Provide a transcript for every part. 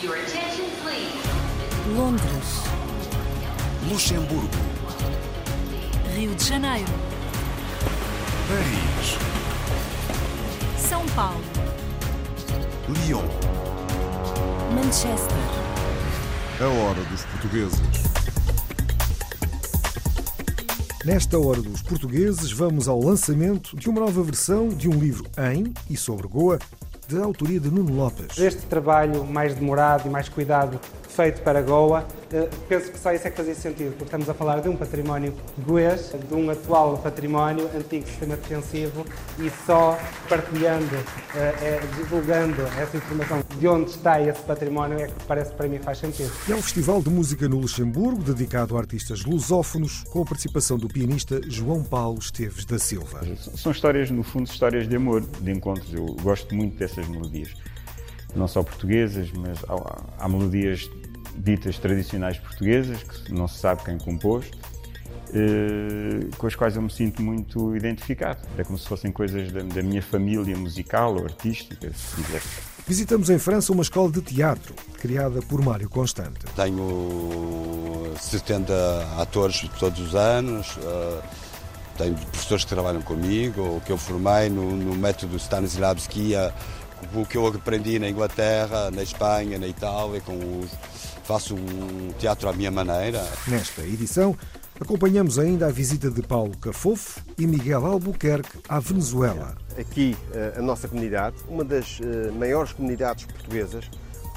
Your attention, please. Londres, Luxemburgo, Rio de Janeiro, Paris, São Paulo, Lyon. Manchester, A hora dos portugueses. Nesta hora dos portugueses, vamos ao lançamento de uma nova versão de um livro em e sobre Goa, de autoria de Nuno Lopes. Este trabalho mais demorado e mais cuidado feito para Goa, eh, penso que só isso é que fazia sentido, porque estamos a falar de um património goês, de um atual património, antigo sistema defensivo, e só partilhando, eh, eh, divulgando essa informação de onde está esse património é que parece que para mim faz sentido. É um festival de música no Luxemburgo, dedicado a artistas lusófonos, com a participação do pianista João Paulo Esteves da Silva. São histórias, no fundo, histórias de amor, de encontros. Eu gosto muito dessas melodias. Não só portuguesas, mas há, há melodias ditas tradicionais portuguesas, que não se sabe quem compôs, eh, com as quais eu me sinto muito identificado. É como se fossem coisas da, da minha família musical ou artística, se quiser. Visitamos em França uma escola de teatro, criada por Mário Constante. Tenho 70 atores todos os anos, eh, tenho professores que trabalham comigo, o que eu formei no, no método Stanislavski, o que eu aprendi na Inglaterra, na Espanha, na Itália, com os- faço um teatro à minha maneira. Nesta edição, acompanhamos ainda a visita de Paulo Cafofo e Miguel Albuquerque à Venezuela. aqui eh, a nossa comunidade, uma das eh, maiores comunidades portuguesas,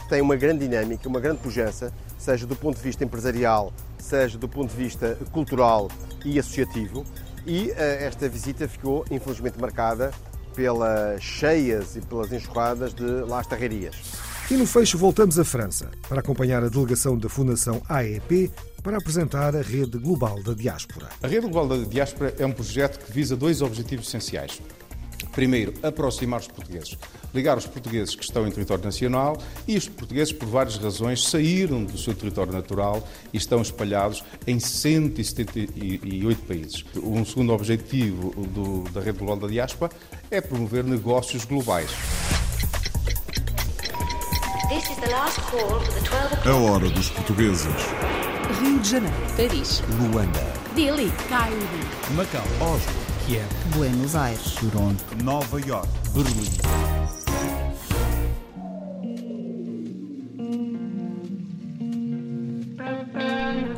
tem uma grande dinâmica, uma grande pujança, seja do ponto de vista empresarial, seja do ponto de vista cultural e associativo. E eh, esta visita ficou infelizmente marcada pelas cheias e pelas enxurradas de Las Tarrerias. E no fecho voltamos à França para acompanhar a delegação da Fundação AEP para apresentar a rede global da diáspora. A Rede Global da Diáspora é um projeto que visa dois objetivos essenciais. Primeiro, aproximar os portugueses, ligar os portugueses que estão em território nacional e os portugueses, por várias razões, saíram do seu território natural e estão espalhados em 178 países. Um segundo objetivo do- da Rede Global da Diáspora é promover negócios globais. A hora dos portugueses. Rio de Janeiro, Paris, Luanda, Delhi, Cairo, Macau, Oslo, Kiev, Buenos Aires, Toronto, Nova York, Berlim.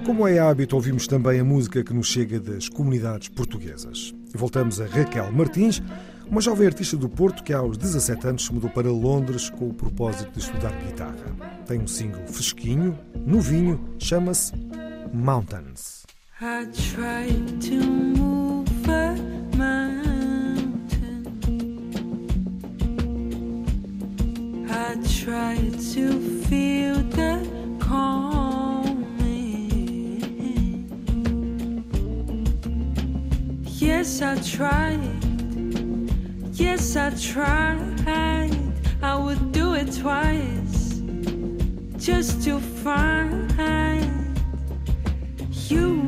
Como é hábito, ouvimos também a música que nos chega das comunidades portuguesas. E voltamos a Raquel Martins, uma jovem artista do Porto que aos 17 anos se mudou para Londres com o propósito de estudar guitarra. Tem um single fresquinho, novinho, chama-se Mountains. I tried to move a mountain. I tried to feel the. Yes, I. Yes, I tried. I would do it twice just to find you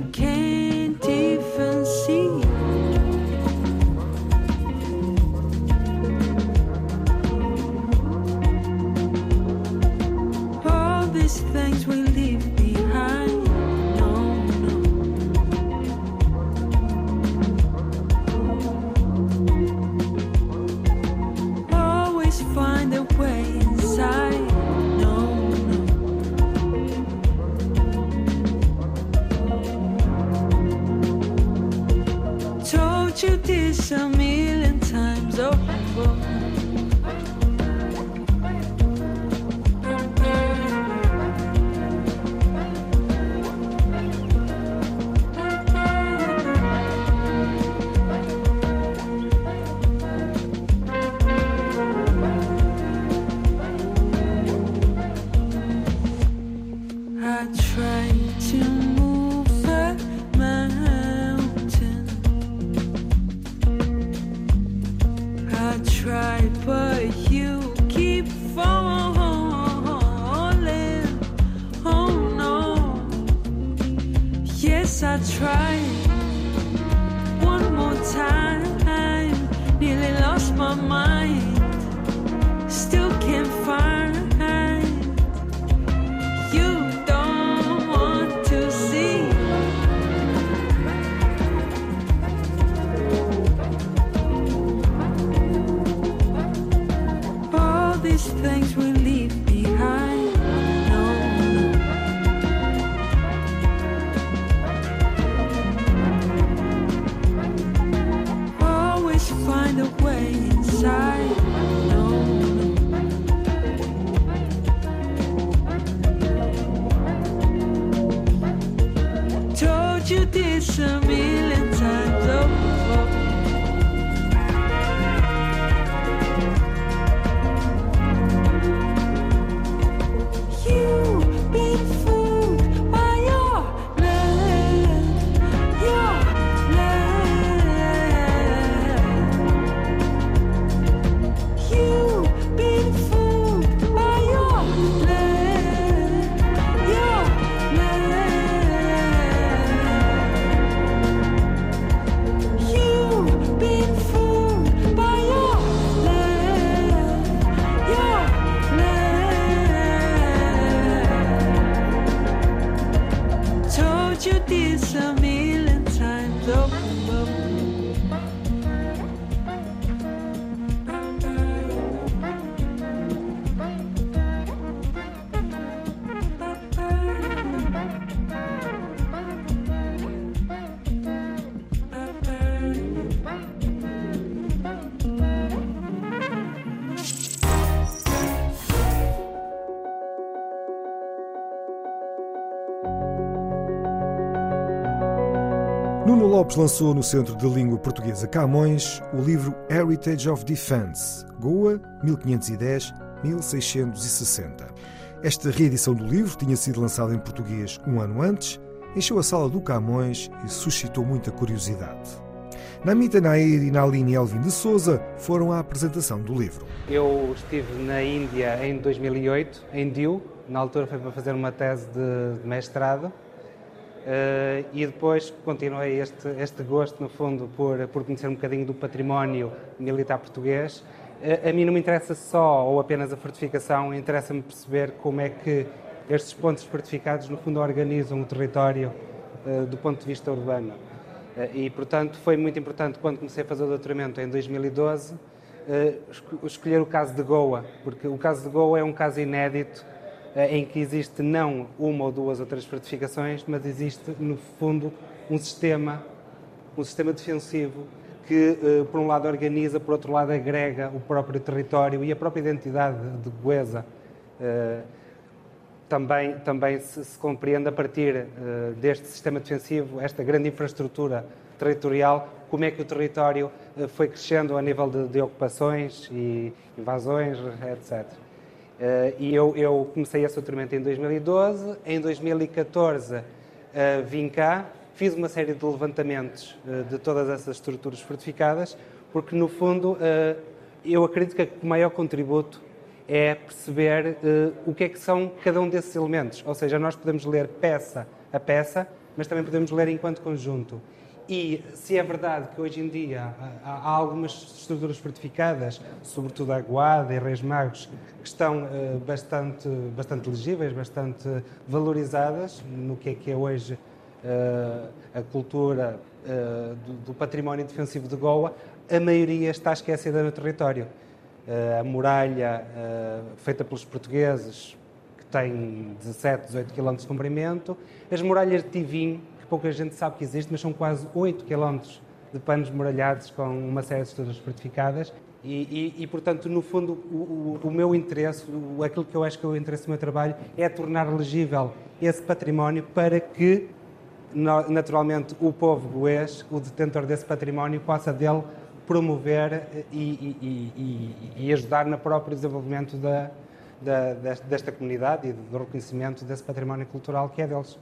Lopes lançou no Centro de Língua Portuguesa Camões o livro Heritage of Defense, Goa, 1510-1660. Esta reedição do livro tinha sido lançada em português um ano antes, encheu a sala do Camões e suscitou muita curiosidade. Namita Nair e Naline Elvin de Souza foram à apresentação do livro. Eu estive na Índia em 2008, em Diu, na altura foi para fazer uma tese de mestrado. Eh, e depois continuei este, este gosto, no fundo, por, por conhecer um bocadinho do património militar português. Eh, a mim não me interessa só ou apenas a fortificação, interessa-me perceber como é que estes pontos fortificados, no fundo, organizam o território eh, do ponto de vista urbano. E, portanto, foi muito importante quando comecei a fazer o doutoramento em 2012 eh, esco- escolher o caso de Goa, porque o caso de Goa é um caso inédito em que existe não uma ou duas ou três fortificações, mas existe, no fundo, um sistema, um sistema defensivo que, eh, por um lado, organiza, por outro lado, agrega o próprio território e a própria identidade de Goesa. eh, também, também se, se compreende a partir eh, deste sistema defensivo, esta grande infraestrutura territorial, como é que o território eh, foi crescendo a nível de, de ocupações e invasões, etc. Eh, e eu, eu comecei esse doutoramento em 2012, em 2014 eh, vim cá, fiz uma série de levantamentos eh, de todas essas estruturas fortificadas, porque no fundo eu acredito que o maior contributo é perceber o que é que são cada um desses elementos. Ou seja, nós podemos ler peça a peça, mas também podemos ler enquanto conjunto. E se é verdade que hoje em dia há, algumas estruturas fortificadas, sobretudo a Guarda e Reis Magos, que estão eh, bastante, bastante legíveis, bastante valorizadas no que é que é hoje eh, a cultura eh, do, património defensivo de Goa, a maioria está esquecida no território. A muralha feita pelos portugueses, que tem 17, 18 km de comprimento, as muralhas de Tivim, que pouca gente sabe que existe, mas são quase 8 km de panos muralhados com uma série de estruturas fortificadas. E, e, e, portanto, no fundo, o, o, o meu interesse, o, aquilo que eu acho que é o interesse do meu trabalho, é tornar legível esse património para que, naturalmente, o povo goês, o detentor desse património, possa dele promover e, e- ajudar no próprio desenvolvimento da, da- desta comunidade e do reconhecimento desse património cultural que é deles.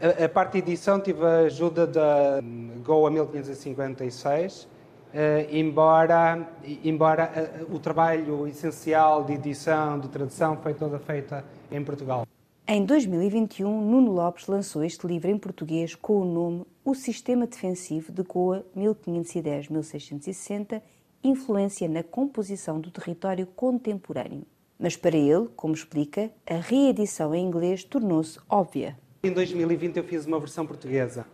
A, a parte de edição tive a ajuda da Goa 1556, eh, embora, embora eh, o trabalho essencial de edição, de tradução, foi toda feita em Portugal. Em 2021, Nuno Lopes lançou este livro em português com o nome O Sistema Defensivo de Goa 1510-1660, influência na composição do território contemporâneo. Mas para ele, como explica, a reedição em inglês tornou-se óbvia. Em 2020 eu fiz uma versão portuguesa.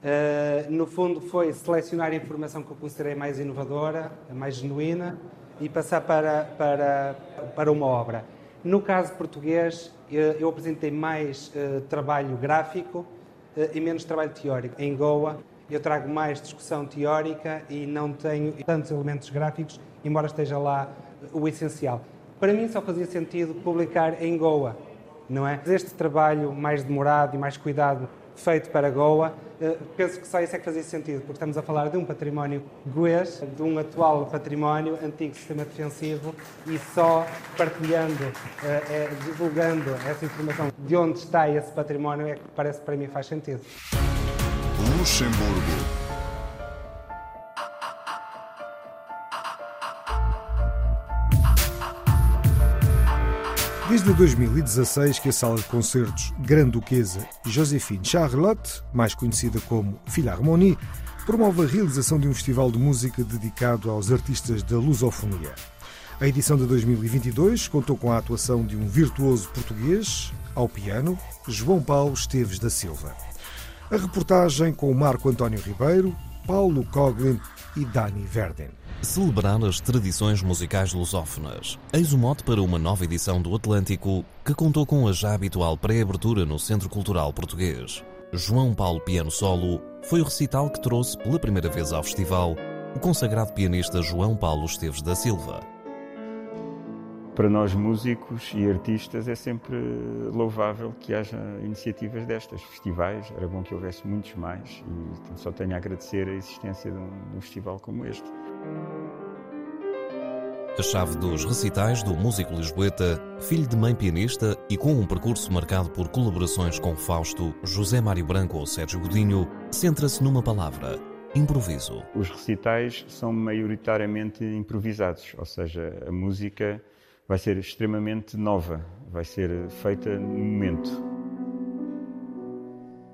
Uh, no fundo foi selecionar a informação que eu considerei mais inovadora, mais genuína e passar para, para, para uma obra. No caso português, eu, apresentei mais uh, trabalho gráfico uh, e menos trabalho teórico. Em Goa, eu trago mais discussão teórica e não tenho tantos elementos gráficos, embora esteja lá o essencial. Para mim só fazia sentido publicar em Goa, não é? Este trabalho mais demorado e mais cuidado feito para Goa. Eh, penso que só isso é que fazia sentido, porque estamos a falar de um património goês, de um atual património, antigo sistema defensivo, e só partilhando, eh, eh, divulgando essa informação de onde está esse património é que parece para mim faz sentido. Luxemburgo. Desde 2016 que a sala de concertos Grande Duquesa Josephine Charlotte, mais conhecida como Philharmonie, promove a realização de um festival de música dedicado aos artistas da lusofonia. A edição de 2022 contou com a atuação de um virtuoso português ao piano, João Paulo Esteves da Silva. A reportagem com Marco António Ribeiro, Paulo Coglin e Dani Verden. Celebrar as tradições musicais lusófonas. Eis o mote para uma nova edição do Atlântico, que contou com a já habitual pré-abertura no Centro Cultural Português. João Paulo Piano Solo foi o recital que trouxe pela primeira vez ao festival o consagrado pianista João Paulo Esteves da Silva. Para nós músicos e artistas é sempre louvável que haja iniciativas destas, festivais, era bom que houvesse muitos mais e só tenho a agradecer a existência de um, de um festival como este. A chave dos recitais do músico lisboeta, filho de mãe pianista e com um percurso marcado por colaborações com Fausto, José Mário Branco ou Sérgio Godinho, centra-se numa palavra: improviso. Os recitais são maioritariamente improvisados, ou seja, a música vai ser extremamente nova, vai ser feita no momento.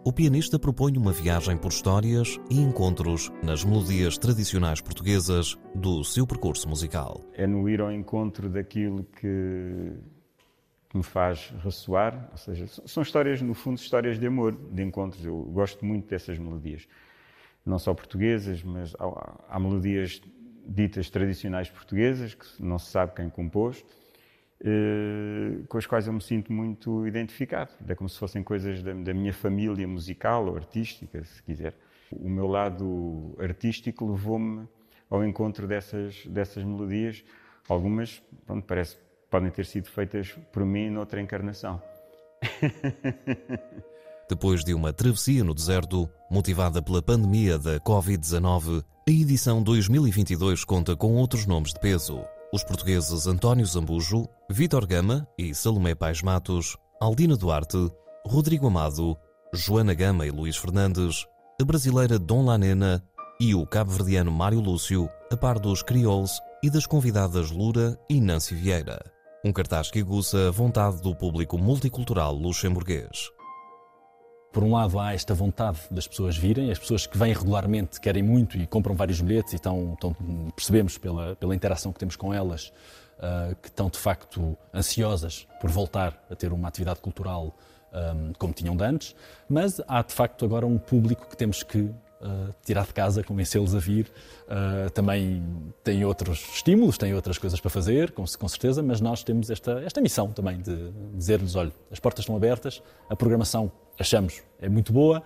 O pianista propõe uma viagem por histórias e encontros nas melodias tradicionais portuguesas do seu percurso musical. É no ir ao encontro daquilo que, que me faz ressoar, ou seja, são histórias, no fundo, histórias de amor, de encontros. Eu gosto muito dessas melodias, não só portuguesas, mas há, há melodias ditas tradicionais portuguesas, que não se sabe quem compôs, com as quais eu me sinto muito identificado. É como se fossem coisas da, da, minha família musical ou artística, se quiser. O meu lado artístico levou-me ao encontro dessas, dessas melodias. Algumas, pronto, parece podem ter sido feitas por mim noutra encarnação. Depois de uma travessia no deserto, motivada pela pandemia da Covid-19, a edição 2022 conta com outros nomes de peso os portugueses António Zambujo, Vítor Gama e Salomé Pais Matos, Aldina Duarte, Rodrigo Amado, Joana Gama e Luís Fernandes, a brasileira Dom Lanena e o cabo-verdiano Mário Lúcio, a par dos Crioles e das convidadas Lura e Nancy Vieira. Um cartaz que aguça a vontade do público multicultural luxemburguês. Por um lado, há esta vontade das pessoas virem, as pessoas que vêm regularmente querem muito e compram vários bilhetes e estão, estão percebemos pela, pela interação que temos com elas uh, que estão de facto ansiosas por voltar a ter uma atividade cultural um, como tinham de antes, mas há de facto agora um público que temos que Uh, tirar de casa, convencê-los a vir. Uh, também têm outros estímulos, têm outras coisas para fazer, com, com certeza, mas nós temos esta, esta missão também de dizer-lhes: olha, as portas estão abertas, a programação achamos é muito boa.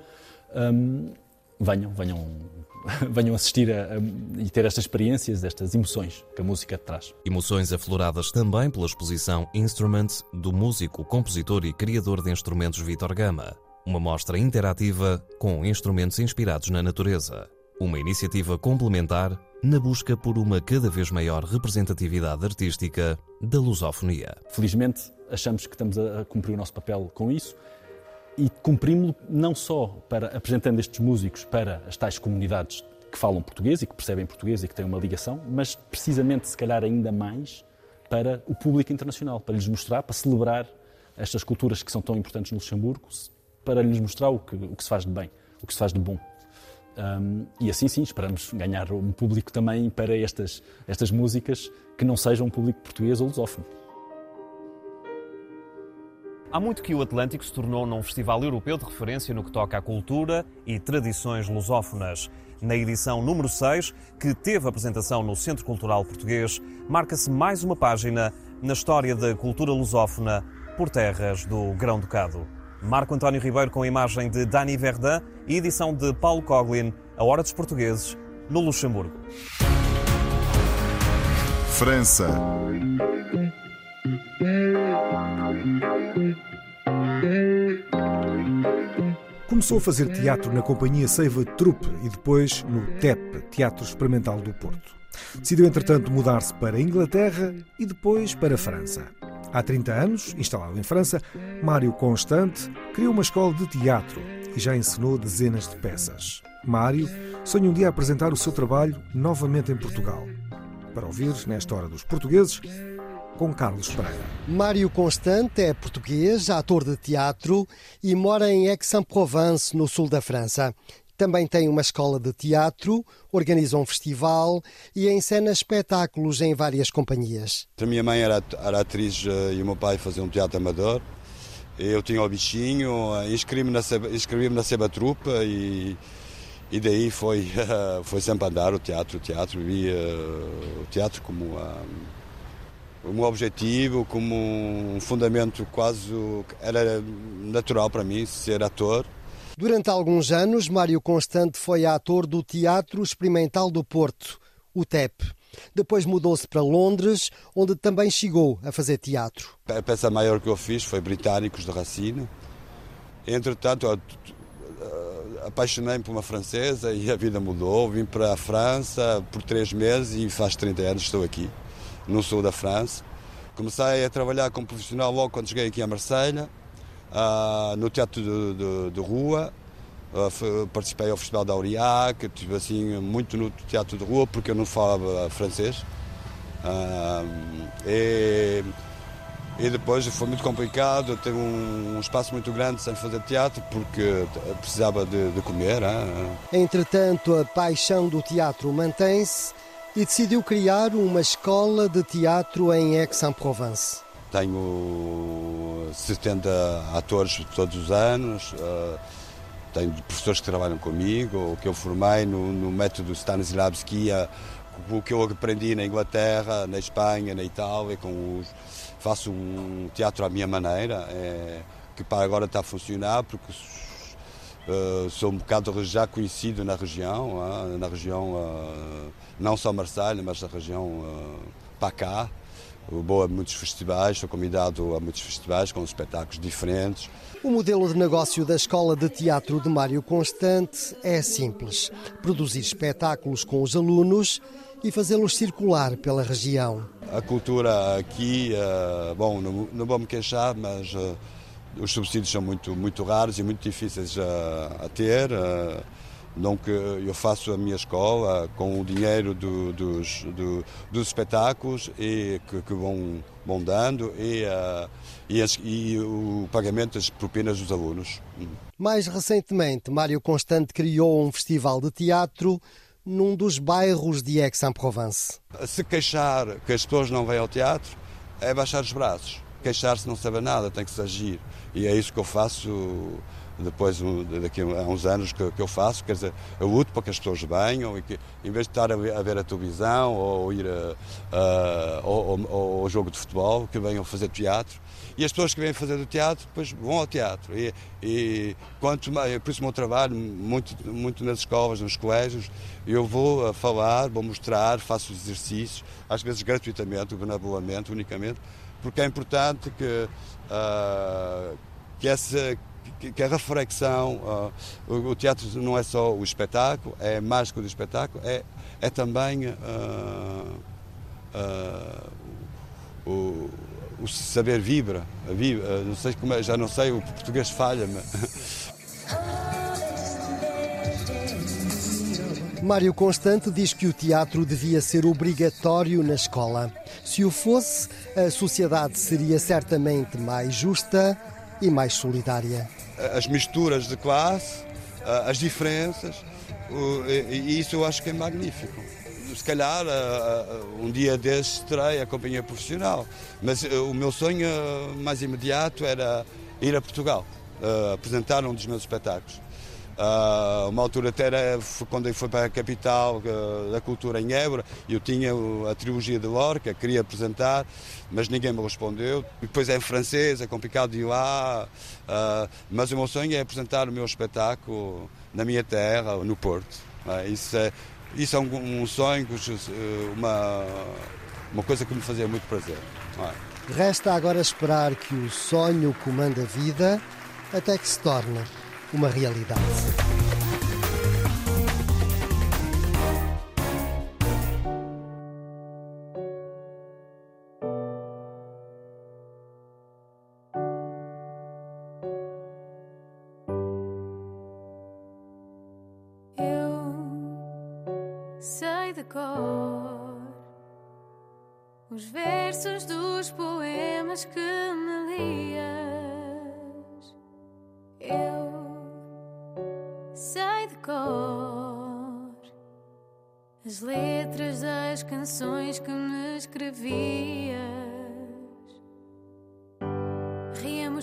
Um, venham, venham, venham assistir a, a, e ter estas experiências, estas emoções que a música traz. Emoções afloradas também pela exposição Instruments do músico, compositor e criador de instrumentos Vitor Gama. Uma mostra interativa com instrumentos inspirados na natureza. Uma iniciativa complementar na busca por uma cada vez maior representatividade artística da lusofonia. Felizmente, achamos que estamos a cumprir o nosso papel com isso e cumprimos-lo não só para apresentando estes músicos para as tais comunidades que falam português e que percebem português e que têm uma ligação, mas precisamente, se calhar, ainda mais para o público internacional, para lhes mostrar, para celebrar estas culturas que são tão importantes no Luxemburgo, para lhes mostrar o que, o que se faz de bem, o que se faz de bom. Um, e assim sim, esperamos ganhar um público também para estas, estas músicas que não sejam um público português ou lusófono. Há muito que o Atlântico se tornou num festival europeu de referência no que toca à cultura e tradições lusófonas. Na edição número 6, que teve apresentação no Centro Cultural Português, marca-se mais uma página na história da cultura lusófona por terras do Grão-Ducado. Marco António Ribeiro com a imagem de Dani Verdun e edição de Paulo Coglin, A Hora dos Portugueses, no Luxemburgo. França. Começou a fazer teatro na companhia Seiva Trupe e depois no TEP, Teatro Experimental do Porto. Decidiu, entretanto, mudar-se para a Inglaterra e depois para a França. Há 30 anos, instalado em França, Mário Constante criou uma escola de teatro e já ensinou dezenas de peças. Mário sonha um dia apresentar o seu trabalho novamente em Portugal. Para ouvir, nesta hora dos portugueses, com Carlos Pereira. Mário Constante é português, ator de teatro e mora em Aix-en-Provence, no sul da França. Também tem uma escola de teatro, organiza um festival e encena espetáculos em várias companhias. A minha mãe era, era atriz eh, e o meu pai fazia um teatro amador. Eu tinha o bichinho, eh, inscrevi-me na, inscrevi na Seba Trupa e, e daí foi, foi sempre andar o teatro. O teatro, via o teatro como um objetivo, como um fundamento quase. Era natural para mim ser ator. Durante alguns anos, Mário Constante foi ator do Teatro Experimental do Porto, o TEP. Depois mudou-se para Londres, onde também chegou a fazer teatro. A peça maior que eu fiz foi Britânicos de Racine. Entretanto, apaixonei-me por uma francesa e a vida mudou. Vim para a França por três meses e faz 30 anos estou aqui, no sul da França. Comecei a trabalhar como profissional logo quando cheguei aqui a Marselha uh, no teatro de, de, de rua. Uh, participei ao Festival da Aurillac, tive assim muito no teatro de rua porque eu não falava francês. Uh, e, e, depois foi muito complicado, ter um, um, espaço muito grande sem fazer teatro porque precisava de, de comer. Hein? Entretanto, a paixão do teatro mantém-se e decidiu criar uma escola de teatro em Aix-en-Provence. Tenho 70 atores todos os anos, uh, tenho professores que trabalham comigo, o que eu formei no, no método Stanislavski, o que eu aprendi na Inglaterra, na Espanha, na Itália, com os, faço um teatro à minha maneira, é, que para agora está a funcionar, porque uh, sou um bocado já conhecido na região, uh, na região não só Marselha, mas na região para cá vou a muitos festivais, sou convidado a muitos festivais com espetáculos diferentes. O modelo de negócio da Escola de Teatro de Mário Constante é simples: produzir espetáculos com os alunos e fazê-los circular pela região. A cultura aqui, eh, bom, não, vou me queixar, mas eh, os subsídios são muito, muito raros e muito difíceis a, a ter. Donc eu faço a minha escola com o dinheiro do, dos, do, dos espetáculos e que, que vão, vão dando e, uh, e, as, e, o pagamento das propinas dos alunos. Mais recentemente, Mário Constante criou um festival de teatro num dos bairros de Aix-en-Provence. Se queixar que as pessoas não vêm ao teatro é baixar os braços. Queixar-se não sabe nada, tem que se agir. E é isso que eu faço depois daqui a uns anos que, que eu faço, quer dizer, eu luto para que as pessoas venham e que em vez de estar a ver a televisão ou ir a, a, ao, jogo de futebol, que venham fazer teatro. E as pessoas que vêm fazer do teatro, depois vão ao teatro. E, e quanto mais, por isso o meu trabalho, muito, muito nas escolas, nos colégios, eu vou a falar, vou mostrar, faço exercícios, às vezes gratuitamente, benevolamente, unicamente, porque é importante que, uh, que essa que, a reflexão, uh, o, teatro não é só o espetáculo, é mais que o espetáculo, é, é também uh, o, o, saber vibra, vibra não sei como é, já não sei, o português falha-me. Mário Constante diz que o teatro devia ser obrigatório na escola. Se o fosse, a sociedade seria certamente mais justa e mais solidária as misturas de classe, as diferenças, e isso eu acho que é magnífico. Se calhar um dia desses terei a companhia profissional, mas eh, o meu sonho mais imediato era ir a Portugal, apresentar um dos meus espetáculos. Uh, uma altura até era quando eu fui para a capital uh, da cultura em Évora, eu tinha a trilogia de Lorca, queria apresentar, mas ninguém me respondeu. Depois é em francês, é complicado de ir lá, uh, mas o meu sonho é apresentar o meu espetáculo na minha terra, no Porto. isso é, isso é um, um sonho, uma, uma coisa que me fazia muito prazer. Resta agora esperar que o sonho comanda a vida até que se torne uma realidade.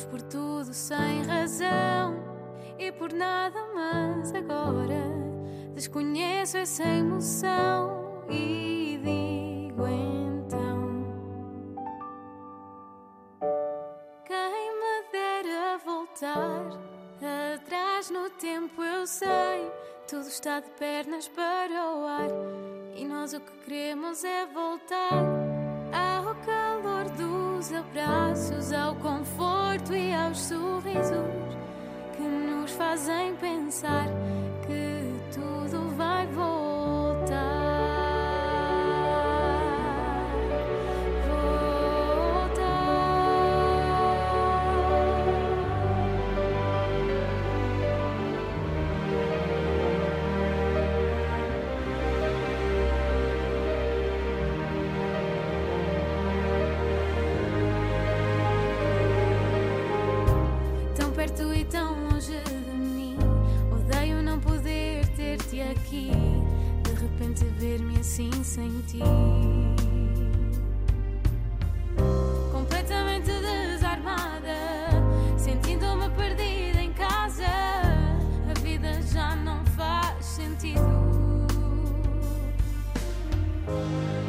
Por tudo sem razão e por nada, mas agora. Desconheço essa emoção e digo então: Quem me dera voltar atrás no tempo, eu sei. Tudo está de pernas para o ar e nós o que queremos é voltar ao calor dos abraços, ao conforto e aos sorrisos que nos fazem pensar que tudo vai voltar. Aqui. De repente ver-me assim sem ti. Completamente desarmada. Sentindo-me perdida em casa. A vida já não faz sentido.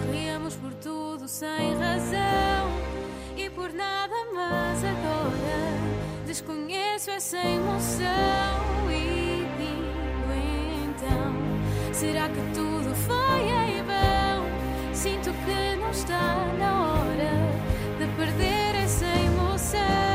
Corríamos por tudo sem razão e por nada, mas agora desconheço essa emoção será que tudo foi em vão? Sinto que não está na hora de perder essa emoção.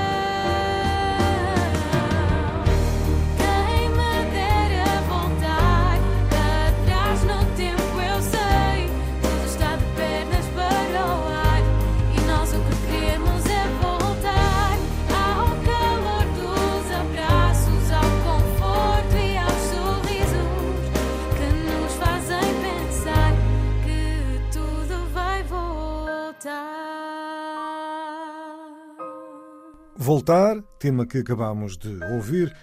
Voltar, tema que acabamos de ouvir,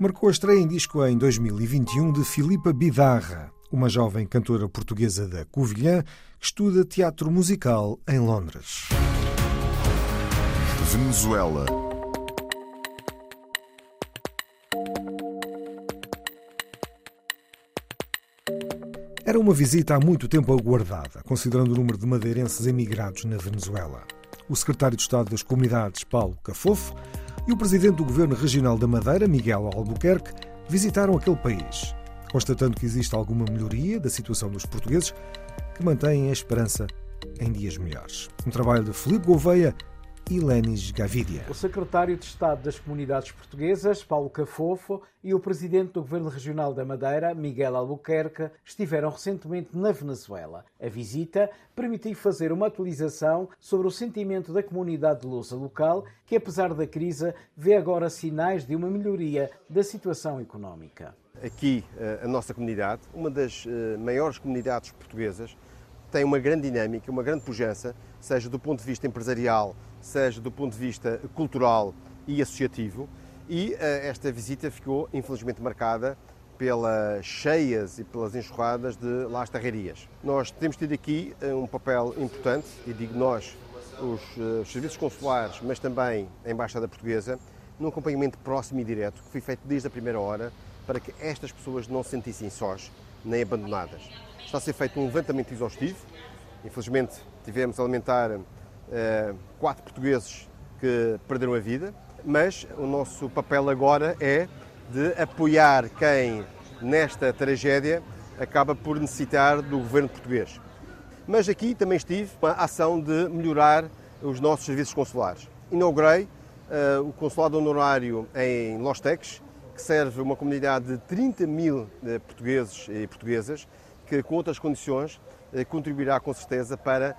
marcou a estreia em disco em 2021 de Filipa Bidarra, uma jovem cantora portuguesa da Covilhã que estuda teatro musical em Londres. Venezuela. Era uma visita há muito tempo aguardada, considerando o número de madeirenses emigrados na Venezuela. O secretário de Estado das Comunidades, Paulo Cafofo, e o presidente do Governo Regional da Madeira, Miguel Albuquerque, visitaram aquele país, constatando que existe alguma melhoria da situação dos portugueses que mantêm a esperança em dias melhores. Um trabalho de Filipe Gouveia Lenis Gavidia. O secretário de Estado das Comunidades Portuguesas, Paulo Cafofo, e o presidente do Governo Regional da Madeira, Miguel Albuquerque, estiveram recentemente na Venezuela. A visita permitiu fazer uma atualização sobre o sentimento da comunidade lusa local, que apesar da crise, vê agora sinais de uma melhoria da situação económica. Aqui, eh, a nossa comunidade, uma das eh, maiores comunidades portuguesas, tem uma grande dinâmica, uma grande pujança, seja do ponto de vista empresarial, seja do ponto de vista cultural e associativo. E eh, esta visita ficou, infelizmente, marcada pelas cheias e pelas enxurradas de Las. Nós temos tido aqui eh, um papel importante, e digo nós, os, eh, os serviços consulares, mas também a Embaixada Portuguesa, num acompanhamento próximo e direto, que foi feito desde a primeira hora, para que estas pessoas não se sentissem sós nem abandonadas. Está a ser feito um levantamento exaustivo. Infelizmente, tivemos a lamentar eh, quatro portugueses que perderam a vida, mas o nosso papel agora é de apoiar quem, nesta tragédia, acaba por necessitar do governo português. Mas aqui também estive uma ação de melhorar os nossos serviços consulares. Inaugurei uh, o consulado honorário em Los Teques, que serve uma comunidade de 30 mil eh, portugueses e portuguesas, que com outras condições eh, contribuirá com certeza para,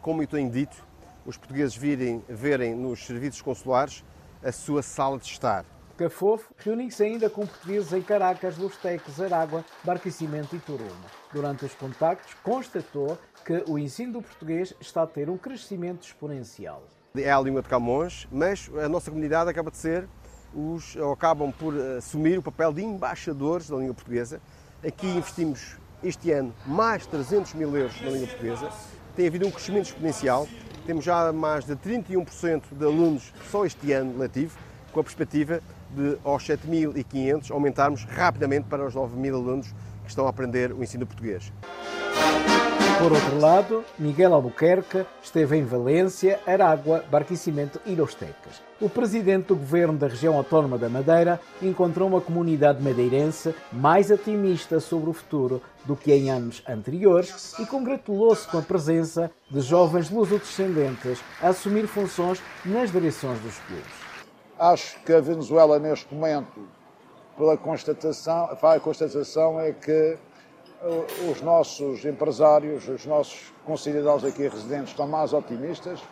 como eu tenho dito, os portugueses virem, verem nos serviços consulares a sua sala de estar. Cafofo reúne-se ainda com portugueses em Caracas, Los Teques, Aragua, Barquecimento e Turuma. Durante os contactos, constatou que o ensino do português está a ter um crescimento exponencial. É a língua de Camões, mas a nossa comunidade acaba de ser os, ou acabam por assumir o papel de embaixadores da língua portuguesa. Aqui investimos este ano mais de 300 mil euros na língua portuguesa. Tem havido um crescimento exponencial. Temos já mais de 31% de alunos só este ano letivo, com a perspectiva de aos 7.500 aumentarmos rapidamente para os 9.000 alunos que estão a aprender o ensino português. Por outro lado, Miguel Albuquerque esteve em Valência, Aragua, Barquicimento e Los. O presidente do governo da região autónoma da Madeira encontrou uma comunidade madeirense mais otimista sobre o futuro do que em anos anteriores e congratulou-se com a presença de jovens luso-descendentes a assumir funções nas direções dos clubes. Acho que a Venezuela, neste momento, pela constatação, a constatação é que os nossos empresários, os nossos concidadãos aqui residentes estão mais otimistas,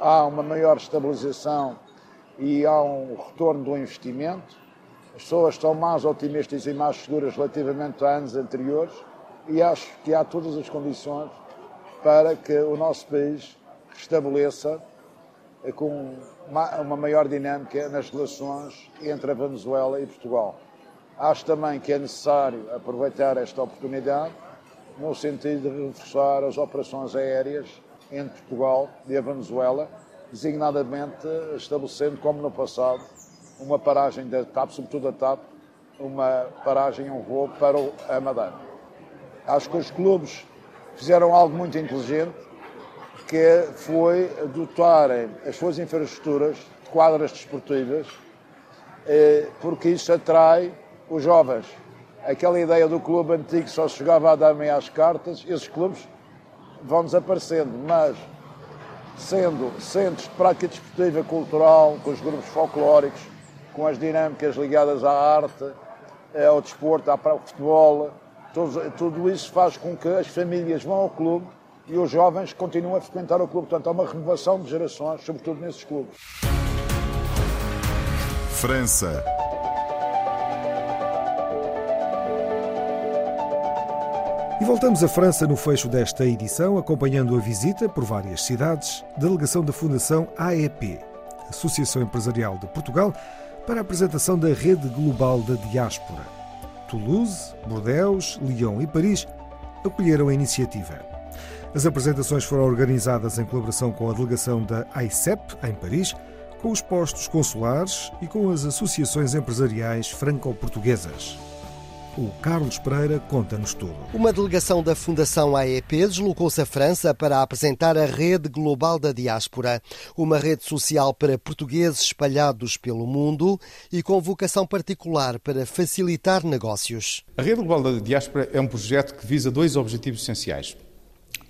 há uma maior estabilização e há um retorno do investimento, as pessoas estão mais otimistas e mais seguras relativamente a anos anteriores e acho que há todas as condições para que o nosso país restabeleça com uma maior dinâmica nas relações entre a Venezuela e Portugal. Acho também que é necessário aproveitar esta oportunidade no sentido de reforçar as operações aéreas entre Portugal e a Venezuela, designadamente estabelecendo, como no passado, uma paragem da TAP, sobretudo a TAP, uma paragem, um voo para a Madeira. Acho que os clubes fizeram algo muito inteligente, que foi dotarem as suas infraestruturas de quadras desportivas, eh, porque isso atrai os jovens. Aquela ideia do clube antigo só se jogava a dar às cartas, esses clubes vão desaparecendo, mas sendo centros de prática desportiva cultural, com os grupos folclóricos, com as dinâmicas ligadas à arte, eh, ao desporto, ao futebol, tudo, tudo isso faz com que as famílias vão ao clube e os jovens continuam a frequentar o clube. Portanto, há uma renovação de gerações, sobretudo nesses clubes. França. E voltamos à França no fecho desta edição, acompanhando a visita por várias cidades, delegação da Fundação AEP, Associação Empresarial de Portugal, para a apresentação da Rede Global da Diáspora. Toulouse, Bordeaux, Lyon e Paris acolheram a iniciativa. As apresentações foram organizadas em colaboração com a delegação da AICEP, em Paris, com os postos consulares e com as associações empresariais franco-portuguesas. O Carlos Pereira conta-nos tudo. Uma delegação da Fundação AEP deslocou-se à França para apresentar a Rede Global da Diáspora, uma rede social para portugueses espalhados pelo mundo e com vocação particular para facilitar negócios. A Rede Global da Diáspora é um projeto que visa dois objetivos essenciais.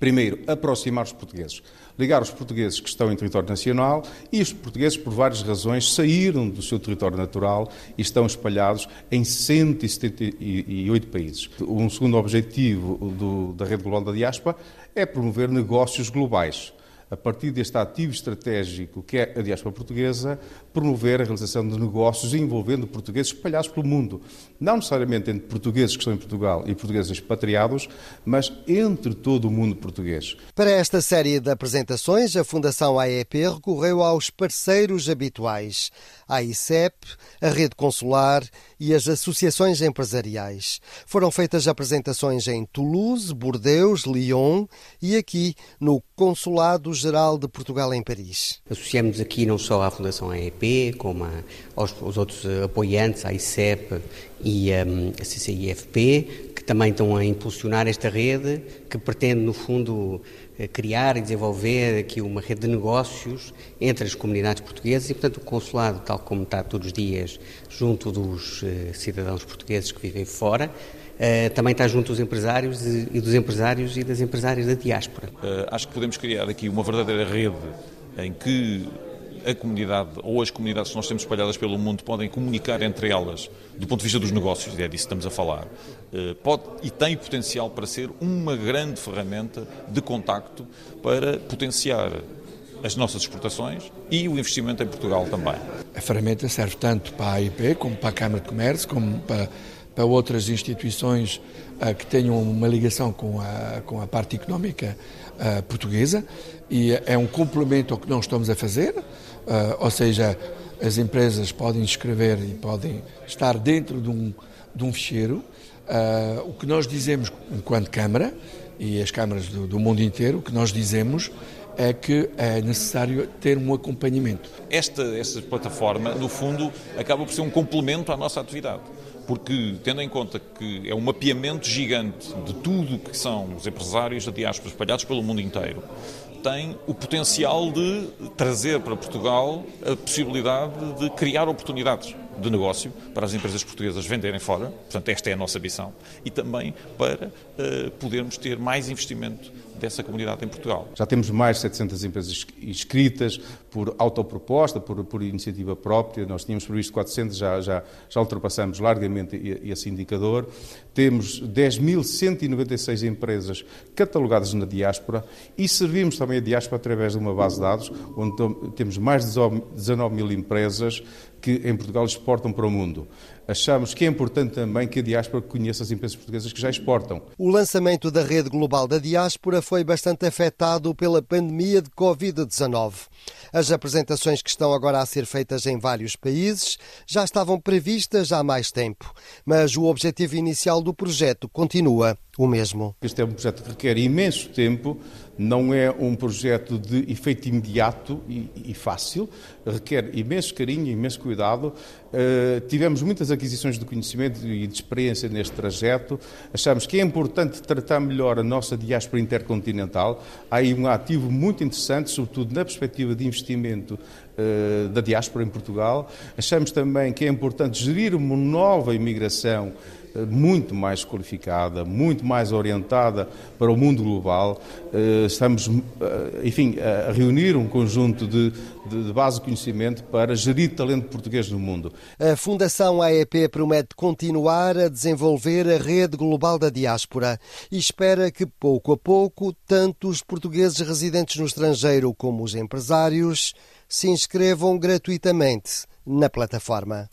Primeiro, aproximar os portugueses, ligar os portugueses que estão em território nacional e os portugueses, por várias razões, saíram do seu território natural e estão espalhados em 178 países. Um segundo objetivo do, da Rede Global da Diáspora é promover negócios globais a partir deste ativo estratégico que é a diáspora portuguesa, promover a realização de negócios envolvendo portugueses espalhados pelo mundo. Não necessariamente entre portugueses que estão em Portugal e portugueses expatriados, mas entre todo o mundo português. Para esta série de apresentações, a Fundação AEP recorreu aos parceiros habituais, a ICEP, a Rede Consular e as associações empresariais. Foram feitas apresentações em Toulouse, Bordeaux, Lyon e aqui no Consulado-Geral de Portugal em Paris. Associamos aqui não só à Fundação AEP, como a, aos, aos, outros apoiantes, a ICEP e um, a CCIFP, que também estão a impulsionar esta rede, que pretende, no fundo, criar e desenvolver aqui uma rede de negócios entre as comunidades portuguesas e, portanto, o consulado, tal como está todos os dias junto dos uh, cidadãos portugueses que vivem fora, uh, também está junto dos empresários e, e dos empresários e das empresárias da diáspora. Uh, acho que podemos criar aqui uma verdadeira rede em que a comunidade ou as comunidades que nós temos espalhadas pelo mundo podem comunicar entre elas, do ponto de vista dos negócios, é disso que estamos a falar, eh, pode e tem potencial para ser uma grande ferramenta de contacto para potenciar as nossas exportações e o investimento em Portugal também. A ferramenta serve tanto para a AIP como para a Câmara de Comércio, como para, para outras instituições uh, que tenham uma ligação com a, com a parte económica uh, portuguesa e é um complemento ao que nós estamos a fazer, ou seja, as empresas podem escrever e podem estar dentro de um, de um ficheiro. o que nós dizemos enquanto Câmara e as câmaras do, do mundo inteiro, o que nós dizemos é que é necessário ter um acompanhamento. Esta, esta plataforma, no fundo, acaba por ser um complemento à nossa atividade porque tendo em conta que é um mapeamento gigante de tudo que são os empresários da diáspora espalhados pelo mundo inteiro, tem o potencial de trazer para Portugal a possibilidade de criar oportunidades de negócio para as empresas portuguesas venderem fora, portanto esta é a nossa missão, e também para uh, podermos ter mais investimento dessa comunidade em Portugal. Já temos mais de 700 empresas inscritas por autoproposta, por, por iniciativa própria. Nós tínhamos previsto 400, já, já, já ultrapassamos largamente esse indicador. Temos 10.196 empresas catalogadas na diáspora e servimos também a diáspora através de uma base de dados, onde temos mais de 19 mil empresas que em Portugal exportam para o mundo. Achamos que é importante também que a diáspora conheça as empresas portuguesas que já exportam. O lançamento da rede global da diáspora foi bastante afetado pela pandemia de Covid-19. As apresentações que estão agora a ser feitas em vários países já estavam previstas há mais tempo, mas o objetivo inicial do projeto continua o mesmo. Este é um projeto que requer imenso tempo, não é um projeto de efeito imediato e, e fácil, requer imenso carinho, imenso cuidado. Uh, tivemos muitas aquisições de conhecimento e de experiência neste trajeto. Achamos que é importante tratar melhor a nossa diáspora intercontinental. Há aí um ativo muito interessante, sobretudo na perspectiva de investimento uh, da diáspora em Portugal. Achamos também que é importante gerir uma nova imigração muito mais qualificada, muito mais orientada para o mundo global. Eh, estamos, eh, enfim, a reunir um conjunto de, de base de conhecimento para gerir talento português no mundo. A Fundação AEP promete continuar a desenvolver a rede global da diáspora e espera que, pouco a pouco, tanto os portugueses residentes no estrangeiro como os empresários se inscrevam gratuitamente na plataforma.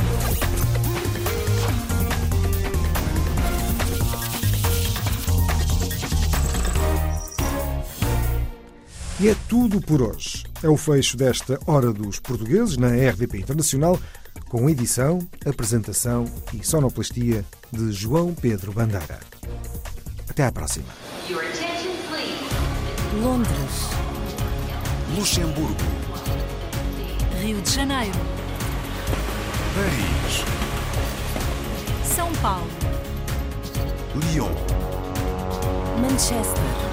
E é tudo por hoje. É o fecho desta Hora dos Portugueses na RDP Internacional, com edição, apresentação e sonoplastia de João Pedro Bandeira. Até à próxima. Londres. Luxemburgo. Rio de Janeiro. Paris. São Paulo. Lyon. Manchester.